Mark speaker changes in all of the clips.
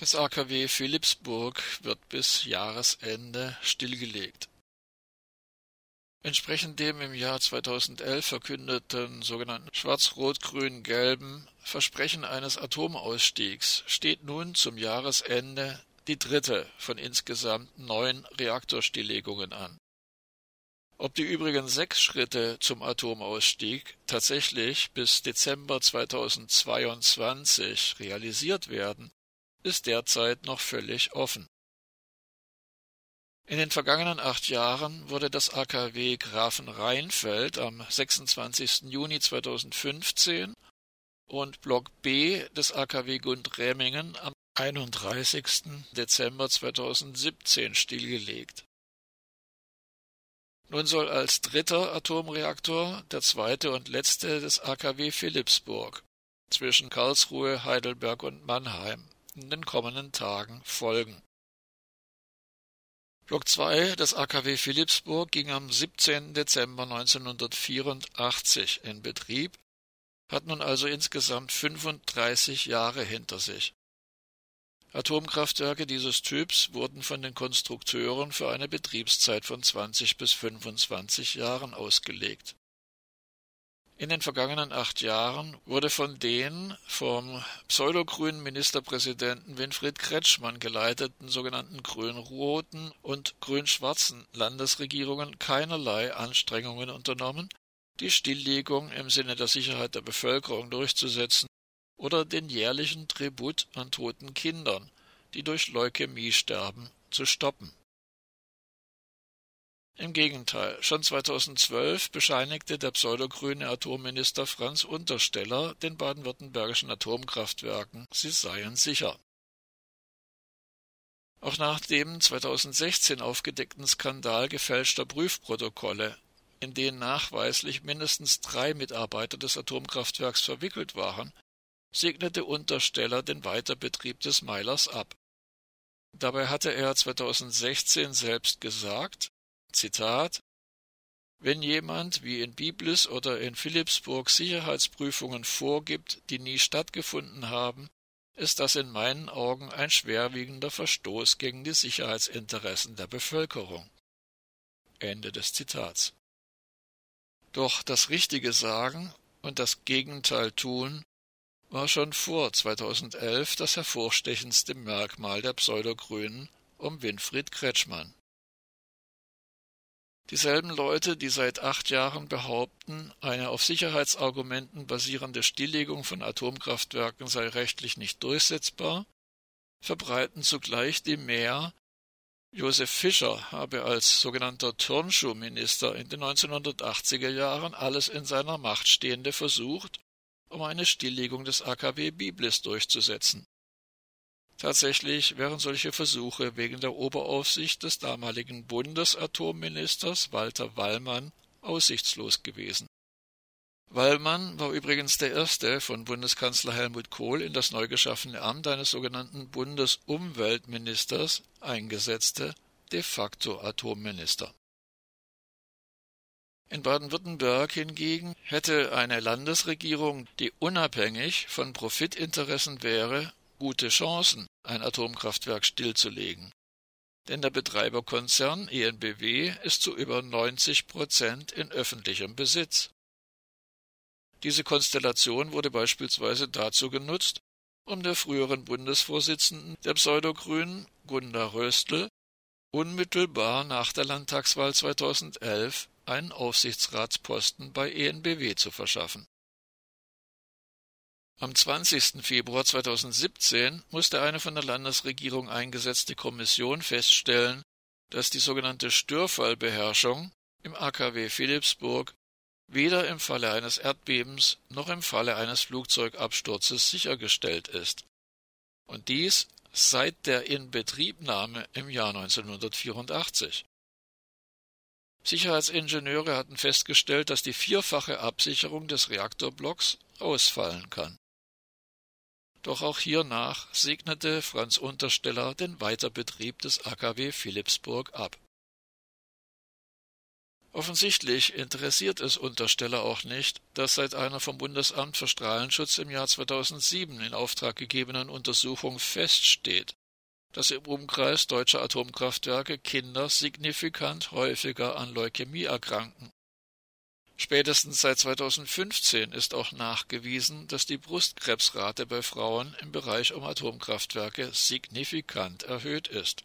Speaker 1: Das AKW Philipsburg wird bis Jahresende stillgelegt. Entsprechend dem im Jahr 2011 verkündeten sogenannten schwarz-rot-grün-gelben Versprechen eines Atomausstiegs steht nun zum Jahresende die dritte von insgesamt neun Reaktorstilllegungen an. Ob die übrigen sechs Schritte zum Atomausstieg tatsächlich bis Dezember 2022 realisiert werden, ist derzeit noch völlig offen. In den vergangenen acht Jahren wurde das AKW Grafenrheinfeld am 26. Juni 2015 und Block B des AKW Gundremmingen am 31. Dezember 2017 stillgelegt. Nun soll als dritter Atomreaktor der zweite und letzte des AKW Philipsburg zwischen Karlsruhe, Heidelberg und Mannheim in den kommenden Tagen folgen. Block 2 des AKW Philipsburg ging am 17. Dezember 1984 in Betrieb, hat nun also insgesamt 35 Jahre hinter sich. Atomkraftwerke dieses Typs wurden von den Konstrukteuren für eine Betriebszeit von 20 bis 25 Jahren ausgelegt in den vergangenen acht Jahren wurde von den vom pseudogrünen Ministerpräsidenten Winfried Kretschmann geleiteten sogenannten grün-roten und grün-schwarzen Landesregierungen keinerlei Anstrengungen unternommen, die Stilllegung im Sinne der Sicherheit der Bevölkerung durchzusetzen oder den jährlichen Tribut an toten Kindern, die durch Leukämie sterben, zu stoppen im Gegenteil, schon 2012 bescheinigte der pseudogrüne Atomminister Franz Untersteller den baden-württembergischen Atomkraftwerken, sie seien sicher. Auch nach dem 2016 aufgedeckten Skandal gefälschter Prüfprotokolle, in denen nachweislich mindestens drei Mitarbeiter des Atomkraftwerks verwickelt waren, segnete Untersteller den Weiterbetrieb des Meilers ab. Dabei hatte er 2016 selbst gesagt, Zitat Wenn jemand, wie in Biblis oder in Philippsburg, Sicherheitsprüfungen vorgibt, die nie stattgefunden haben, ist das in meinen Augen ein schwerwiegender Verstoß gegen die Sicherheitsinteressen der Bevölkerung. Ende des Zitats. Doch das Richtige sagen und das Gegenteil tun war schon vor 2011 das hervorstechendste Merkmal der Pseudogrünen um Winfried Kretschmann. Dieselben Leute, die seit acht Jahren behaupten, eine auf Sicherheitsargumenten basierende Stilllegung von Atomkraftwerken sei rechtlich nicht durchsetzbar, verbreiten zugleich die Mehr, Josef Fischer habe als sogenannter Turnschuhminister in den 1980er Jahren alles in seiner Macht Stehende versucht, um eine Stilllegung des AKW Biblis durchzusetzen. Tatsächlich wären solche Versuche wegen der Oberaufsicht des damaligen Bundesatomministers Walter Wallmann aussichtslos gewesen. Wallmann war übrigens der erste von Bundeskanzler Helmut Kohl in das neu geschaffene Amt eines sogenannten Bundesumweltministers eingesetzte de facto Atomminister. In Baden-Württemberg hingegen hätte eine Landesregierung, die unabhängig von Profitinteressen wäre, gute Chancen, ein Atomkraftwerk stillzulegen. Denn der Betreiberkonzern ENBW ist zu über 90 Prozent in öffentlichem Besitz. Diese Konstellation wurde beispielsweise dazu genutzt, um der früheren Bundesvorsitzenden der Pseudogrünen, Gunda Röstl, unmittelbar nach der Landtagswahl 2011 einen Aufsichtsratsposten bei ENBW zu verschaffen am 20. Februar 2017 musste eine von der Landesregierung eingesetzte Kommission feststellen, dass die sogenannte Störfallbeherrschung im AKW Philipsburg weder im Falle eines Erdbebens noch im Falle eines Flugzeugabsturzes sichergestellt ist. Und dies seit der Inbetriebnahme im Jahr 1984. Sicherheitsingenieure hatten festgestellt, dass die vierfache Absicherung des Reaktorblocks ausfallen kann. Doch auch hiernach segnete Franz Untersteller den Weiterbetrieb des AKW Philipsburg ab. Offensichtlich interessiert es Untersteller auch nicht, dass seit einer vom Bundesamt für Strahlenschutz im Jahr 2007 in Auftrag gegebenen Untersuchung feststeht, dass im Umkreis deutscher Atomkraftwerke Kinder signifikant häufiger an Leukämie erkranken. Spätestens seit 2015 ist auch nachgewiesen, dass die Brustkrebsrate bei Frauen im Bereich um Atomkraftwerke signifikant erhöht ist.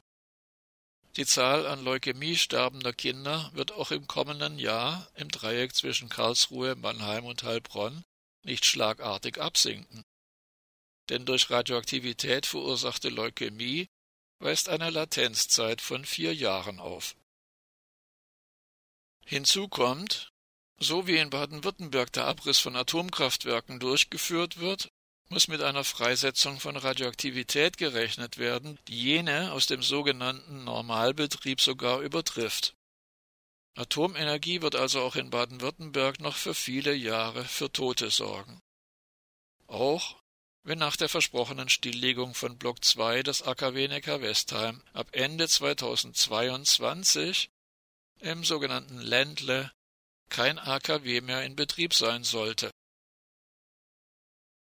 Speaker 1: Die Zahl an Leukämie sterbender Kinder wird auch im kommenden Jahr im Dreieck zwischen Karlsruhe, Mannheim und Heilbronn nicht schlagartig absinken. Denn durch Radioaktivität verursachte Leukämie weist eine Latenzzeit von vier Jahren auf. Hinzu kommt, so wie in Baden-Württemberg der Abriss von Atomkraftwerken durchgeführt wird, muss mit einer Freisetzung von Radioaktivität gerechnet werden, die jene aus dem sogenannten Normalbetrieb sogar übertrifft. Atomenergie wird also auch in Baden-Württemberg noch für viele Jahre für Tote sorgen. Auch wenn nach der versprochenen Stilllegung von Block 2 des AKW Neckar-Westheim ab Ende 2022 im sogenannten Ländle kein AKW mehr in Betrieb sein sollte